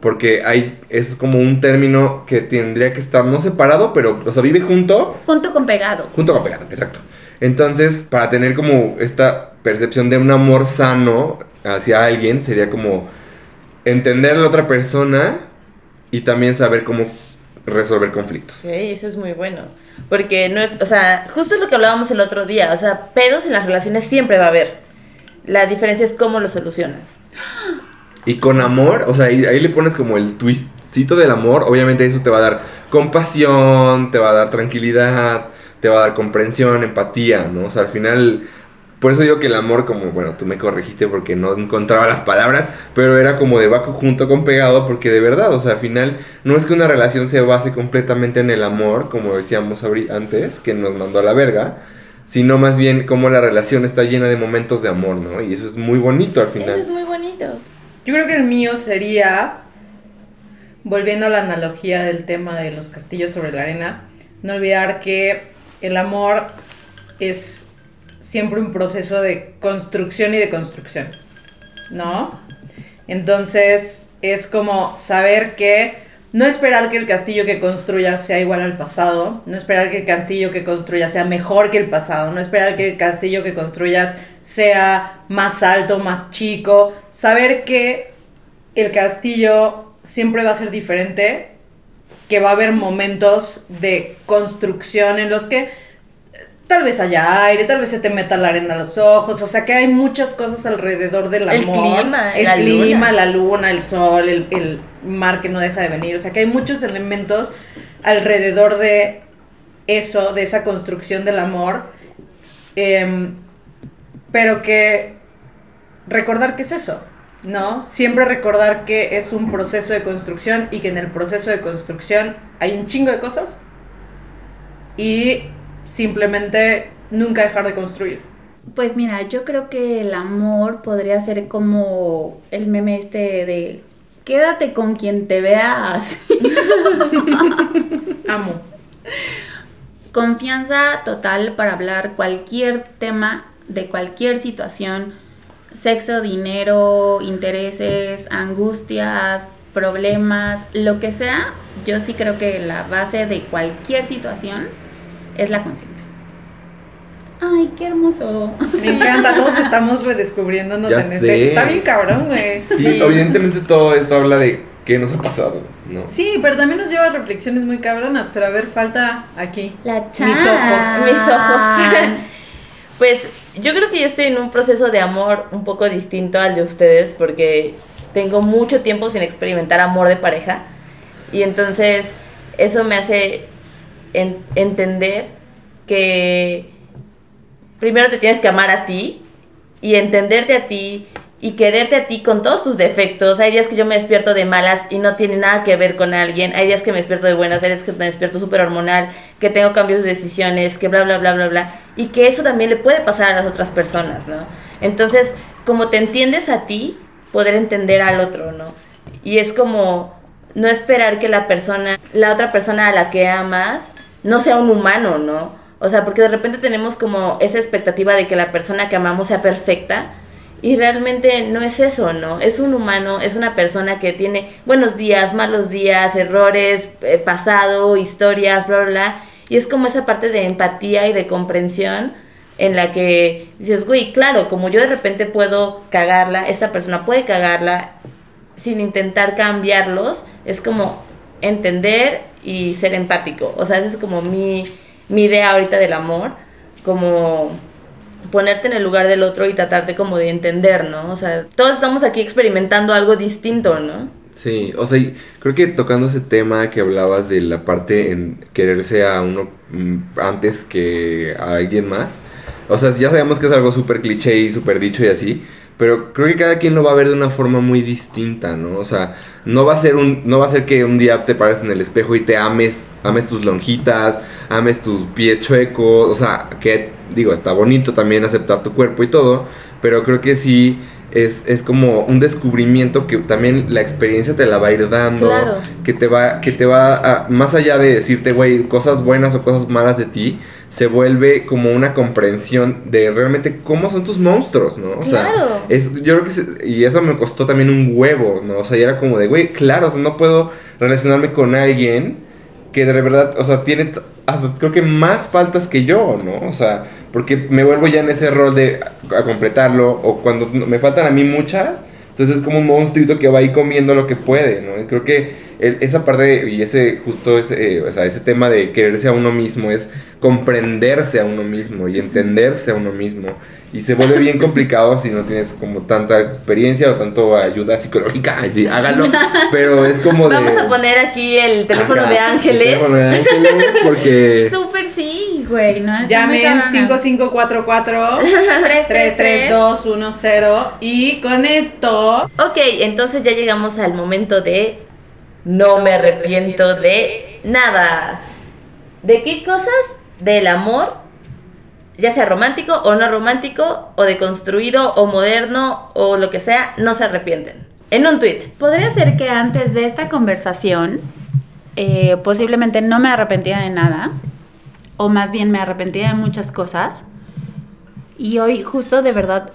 Porque hay, es como un término que tendría que estar no separado, pero, o sea, vive junto, Junto con pegado. junto con pegado, exacto. Entonces, para tener como esta percepción de un amor sano hacia alguien, sería como entender a la otra persona y también saber cómo resolver conflictos. Sí, eso es muy bueno. Porque, no, o sea, justo es lo que hablábamos el otro día. O sea, pedos en las relaciones siempre va a haber. La diferencia es cómo lo solucionas. Y con amor, o sea, ahí, ahí le pones como el twistcito del amor, obviamente eso te va a dar compasión, te va a dar tranquilidad, te va a dar comprensión, empatía, ¿no? O sea, al final, por eso digo que el amor, como, bueno, tú me corregiste porque no encontraba las palabras, pero era como de bajo junto con pegado, porque de verdad, o sea, al final, no es que una relación se base completamente en el amor, como decíamos antes, que nos mandó a la verga, sino más bien como la relación está llena de momentos de amor, ¿no? Y eso es muy bonito al Eso final. es muy bonito. Yo creo que el mío sería, volviendo a la analogía del tema de los castillos sobre la arena, no olvidar que el amor es siempre un proceso de construcción y de construcción, ¿no? Entonces es como saber que no esperar que el castillo que construyas sea igual al pasado, no esperar que el castillo que construyas sea mejor que el pasado, no esperar que el castillo que construyas sea más alto, más chico, saber que el castillo siempre va a ser diferente, que va a haber momentos de construcción en los que eh, tal vez haya aire, tal vez se te meta la arena a los ojos, o sea que hay muchas cosas alrededor del El amor. clima, el la clima, luna. la luna, el sol, el, el mar que no deja de venir, o sea que hay muchos elementos alrededor de eso, de esa construcción del amor, em, pero que recordar que es eso, ¿no? Siempre recordar que es un proceso de construcción y que en el proceso de construcción hay un chingo de cosas y simplemente nunca dejar de construir. Pues mira, yo creo que el amor podría ser como el meme este de quédate con quien te veas. (laughs) Amo. Confianza total para hablar cualquier tema de cualquier situación, sexo, dinero, intereses, angustias, problemas, lo que sea. Yo sí creo que la base de cualquier situación es la confianza. Ay, qué hermoso. Me encanta, todos estamos redescubriéndonos Ya en sé. este. Está bien cabrón, güey. Sí, Sí. evidentemente todo esto habla de qué nos ha pasado, ¿no? Sí, pero también nos lleva a reflexiones muy cabronas, pero a ver, falta aquí. La Mis chan. ojos. Mis ojos. (laughs) pues yo creo que yo estoy en un proceso de amor un poco distinto al de ustedes porque tengo mucho tiempo sin experimentar amor de pareja y entonces eso me hace en- entender que primero te tienes que amar a ti y entenderte a ti y quererte a ti con todos tus defectos. Hay días que yo me despierto de malas y no tiene nada que ver con alguien. Hay días que me despierto de buenas, hay días que me despierto súper hormonal, que tengo cambios de decisiones, que bla, bla, bla, bla, bla. Y que eso también le puede pasar a las otras personas, ¿no? Entonces, como te entiendes a ti, poder entender al otro, ¿no? Y es como no esperar que la persona, la otra persona a la que amas, no sea un humano, ¿no? O sea, porque de repente tenemos como esa expectativa de que la persona que amamos sea perfecta y realmente no es eso, ¿no? Es un humano, es una persona que tiene buenos días, malos días, errores, eh, pasado, historias, bla, bla, bla. Y es como esa parte de empatía y de comprensión en la que dices, güey, claro, como yo de repente puedo cagarla, esta persona puede cagarla sin intentar cambiarlos, es como entender y ser empático. O sea, esa es como mi, mi idea ahorita del amor, como ponerte en el lugar del otro y tratarte como de entender, ¿no? O sea, todos estamos aquí experimentando algo distinto, ¿no? Sí, o sea, creo que tocando ese tema que hablabas de la parte en quererse a uno mm, antes que a alguien más, o sea, ya sabemos que es algo súper cliché y súper dicho y así, pero creo que cada quien lo va a ver de una forma muy distinta, ¿no? O sea, no va a ser un no va a ser que un día te pares en el espejo y te ames, ames tus lonjitas, ames tus pies chuecos, o sea, que digo, está bonito también aceptar tu cuerpo y todo, pero creo que sí es, es como un descubrimiento que también la experiencia te la va a ir dando, Claro. que te va que te va a, más allá de decirte, güey, cosas buenas o cosas malas de ti, se vuelve como una comprensión de realmente cómo son tus monstruos, ¿no? O sea, Claro. es, yo creo que, se- y eso me costó también un huevo, ¿no? O sea, y era como de, güey, claro, o sea, no puedo relacionarme con alguien que de verdad, o sea, tiene hasta creo que más faltas que yo, ¿no? O sea, porque me vuelvo ya en ese rol de a, completarlo, o cuando me faltan a mí muchas, entonces es como un monstruito que va ahí comiendo lo que puede, ¿no? Y creo que el- esa parte y ese, justo ese, eh, o sea, ese tema de quererse a uno mismo es comprenderse a uno mismo y entenderse a uno mismo. Y se vuelve bien complicado si no tienes como tanta experiencia o tanto ayuda psicológica. Ay, sí, hágalo. Pero es como de. Vamos a poner aquí el teléfono Ajá, de el Ángeles. teléfono de ángeles porque. (laughs) Súper sí, güey, ¿no? Muy Llamen cabrona. 5544 33210 (laughs) y con esto Ok, entonces ya llegamos al momento de no me arrepiento de nada. ¿De qué cosas del amor, ya sea romántico o no romántico, o deconstruido o moderno o lo que sea, no se arrepienten? En un tweet. Podría ser que antes de esta conversación, eh, posiblemente no me arrepentía de nada, o más bien me arrepentía de muchas cosas. Y hoy justo de verdad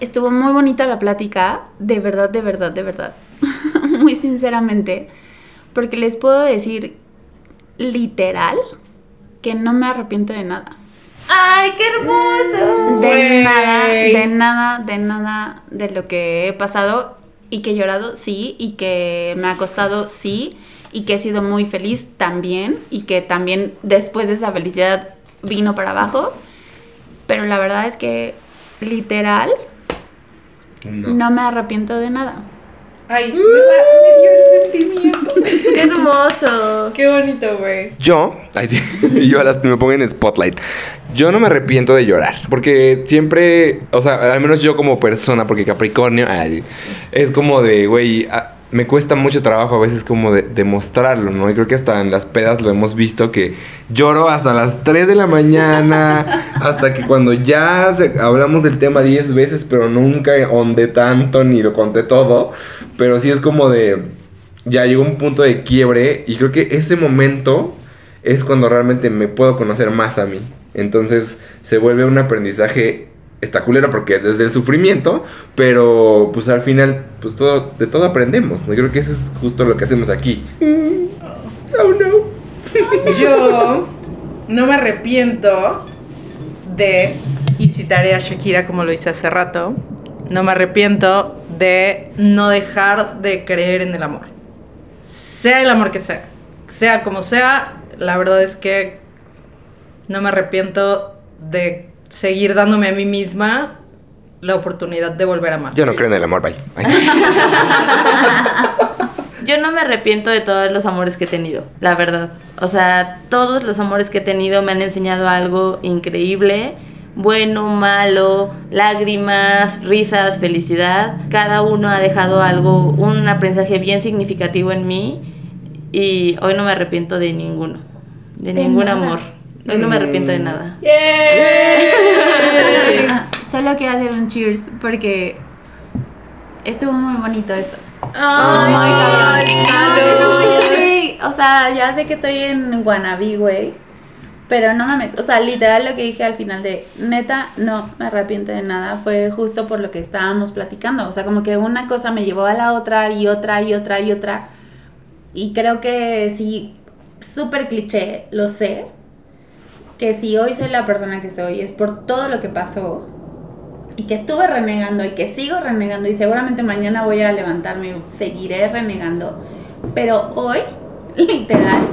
estuvo muy bonita la plática, de verdad, de verdad, de verdad, (laughs) muy sinceramente, porque les puedo decir literal que no me arrepiento de nada. ¡Ay, qué hermoso! De nada, de nada, de nada de lo que he pasado y que he llorado, sí, y que me ha costado, sí, y que he sido muy feliz también, y que también después de esa felicidad vino para abajo. Pero la verdad es que literal No. no, me arrepiento de nada. Ay, me, dio el sentimiento. (laughs) ¡Qué hermoso! Qué bonito, güey. Yo, (laughs) ay, sí, (laughs) yo las me pongo en spotlight. Yo no me arrepiento de llorar, porque siempre, o sea, al menos yo como persona, porque Capricornio, ay, es como de, güey, a- me cuesta mucho trabajo a veces como de demostrarlo, ¿no? Y creo que hasta en las pedas lo hemos visto que lloro hasta las 3 de la mañana, (laughs) hasta que cuando ya se- hablamos del tema 10 veces, pero nunca ondé tanto ni lo conté todo, pero sí es como de, ya llegó un punto de quiebre y creo que ese momento es cuando realmente me puedo conocer más a mí. Entonces se vuelve un aprendizaje está culero porque es desde el sufrimiento, pero pues al final pues todo de todo aprendemos. ¿no? Yo creo que eso es justo lo que hacemos aquí. Oh no. (laughs) Yo no me arrepiento de, y citaré a Shakira como lo hice hace rato, no me arrepiento de no dejar de creer en el amor. Sea el amor que sea, sea como sea, la verdad es que no me arrepiento de seguir dándome a mí misma la oportunidad de volver a amar. Yo no creo en el amor, bye. (laughs) Yo no me arrepiento de todos los amores que he tenido, la verdad. O sea, todos los amores que he tenido me han enseñado algo increíble. Bueno, malo, lágrimas, risas, felicidad. Cada uno ha dejado algo, un aprendizaje bien significativo en mí. Y hoy no me arrepiento de ninguno. De, De ningún nada. amor. Hoy no me arrepiento de nada. (laughs) Solo quiero hacer un cheers porque estuvo muy bonito esto. Ay, Muy cabrón. ay, No, no, ya sé, o sea, ya sé que estoy en Guanabí, güey. Pero no mames, o sea, literal lo que dije al final de, neta, no me arrepiento de nada, fue justo por lo que estábamos platicando. O sea, como que una cosa me llevó a la otra y otra y otra y otra. Y creo que sí, súper cliché, lo sé, que si hoy soy la persona que soy es por todo lo que pasó y que estuve renegando y que sigo renegando y seguramente mañana voy a levantarme y seguiré renegando. Pero hoy (laughs) literal,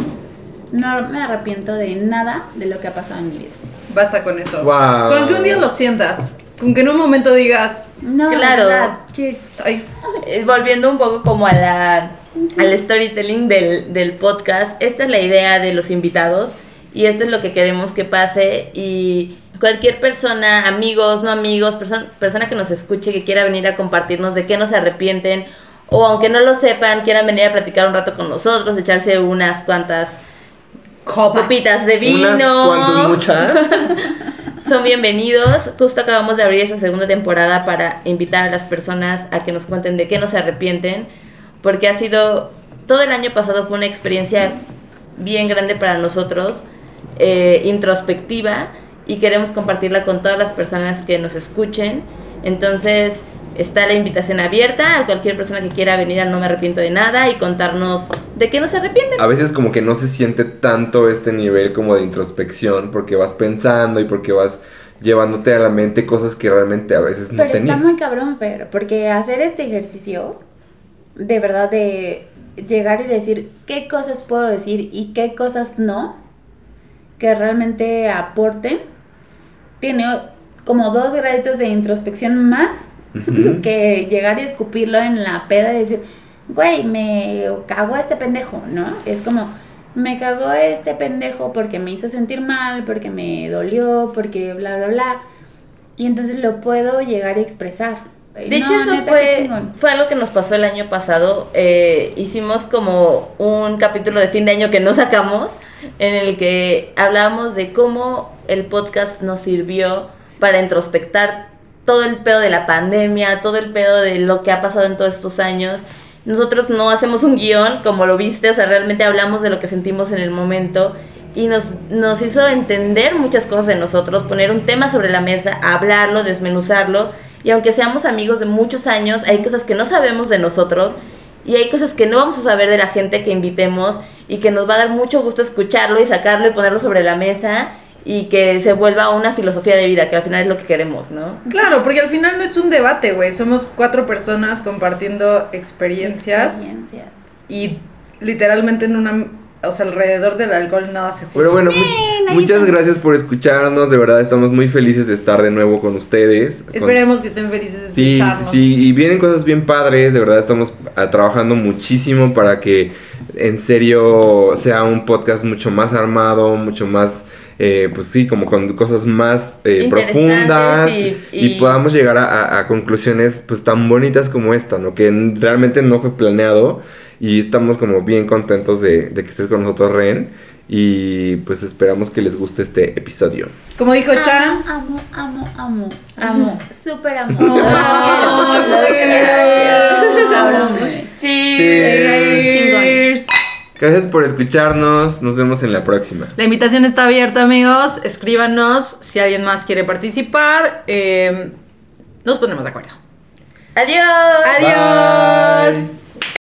no me arrepiento de nada de lo que ha pasado en mi vida. Basta con eso. Wow. Con que un día lo sientas. Con que en un momento digas, No, Claro. verdad, cheers. ay, Eh, volviendo un poco como a la al storytelling del, del podcast, esta es la idea de los invitados y esto es lo que queremos que pase y cualquier persona, amigos, no amigos, person- persona que nos escuche, que quiera venir a compartirnos de qué no se arrepienten o aunque no lo sepan, quieran venir a platicar un rato con nosotros, echarse unas cuantas copas. copitas de Unas vino. cuantas muchas. (laughs) Son bienvenidos. Justo acabamos de abrir esta segunda temporada para invitar a las personas a que nos cuenten de qué no se arrepienten, porque ha sido, todo el año pasado fue una experiencia bien grande para nosotros, eh, introspectiva, y queremos compartirla con todas las personas que nos escuchen. Entonces, está la invitación abierta a cualquier persona que quiera venir a No Me Arrepiento de Nada y contarnos de qué no se arrepienten. A veces como que no se siente tanto este nivel como de introspección porque vas pensando y porque vas llevándote a la mente cosas que realmente a veces no Pero tenías. está muy cabrón, Fer, porque hacer este ejercicio, de verdad, de llegar y decir qué cosas puedo decir y qué cosas no, que realmente aporten, tiene como dos graditos de introspección más (laughs) que llegar y escupirlo en la peda y decir, güey, me cagó este pendejo, ¿no? Es como, me cagó este pendejo porque me hizo sentir mal, porque me dolió, porque bla, bla, bla. Y entonces lo puedo llegar y expresar. De hecho, No, eso neta, fue, chingón. fue algo que nos pasó el año pasado. Eh, hicimos como un capítulo de fin de año que no sacamos, en el que hablábamos de cómo el podcast nos sirvió para introspectar todo el pedo de la pandemia, todo el pedo de lo que ha pasado en todos estos años. Nosotros no hacemos un guion, como lo viste, o sea, realmente hablamos de lo que sentimos en el momento y nos, nos hizo entender muchas cosas de nosotros, poner un tema sobre la mesa, hablarlo, desmenuzarlo. Y aunque seamos amigos de muchos años, hay cosas que no sabemos de nosotros y hay cosas que no vamos a saber de la gente que invitemos y que nos va a dar mucho gusto escucharlo y sacarlo y ponerlo sobre la mesa y que se vuelva una filosofía de vida, que al final es lo que queremos, ¿no? Claro, porque al final no es un debate, güey. Somos cuatro personas compartiendo experiencias, Experiencias. y literalmente en una, o sea, alrededor del alcohol nada se juega. Pero bueno, ahí muchas gracias por escucharnos. De verdad, estamos muy felices de estar de nuevo con ustedes. Con- Esperemos que estén felices de Sí, sí, escucharnos. sí, y vienen cosas bien padres, de verdad estamos ah, trabajando muchísimo para que en serio sea un podcast mucho más armado, mucho más, eh, pues sí, como con cosas más eh, profundas y- y, y- podamos llegar a, a- a conclusiones pues tan bonitas como esta, ¿no? Que realmente no fue planeado y estamos como bien contentos de, de que estés con nosotros, Ren, y pues esperamos que les guste este episodio. Como dijo Chan, Amo, amo, amo, Amo. Súper amo. Oh. Cabrón, güey. Cheers. Gracias por escucharnos, nos vemos en la próxima. La invitación está abierta, amigos. Escríbanos si alguien más quiere participar. Eh, nos ponemos de acuerdo. Adiós. Adiós. Bye.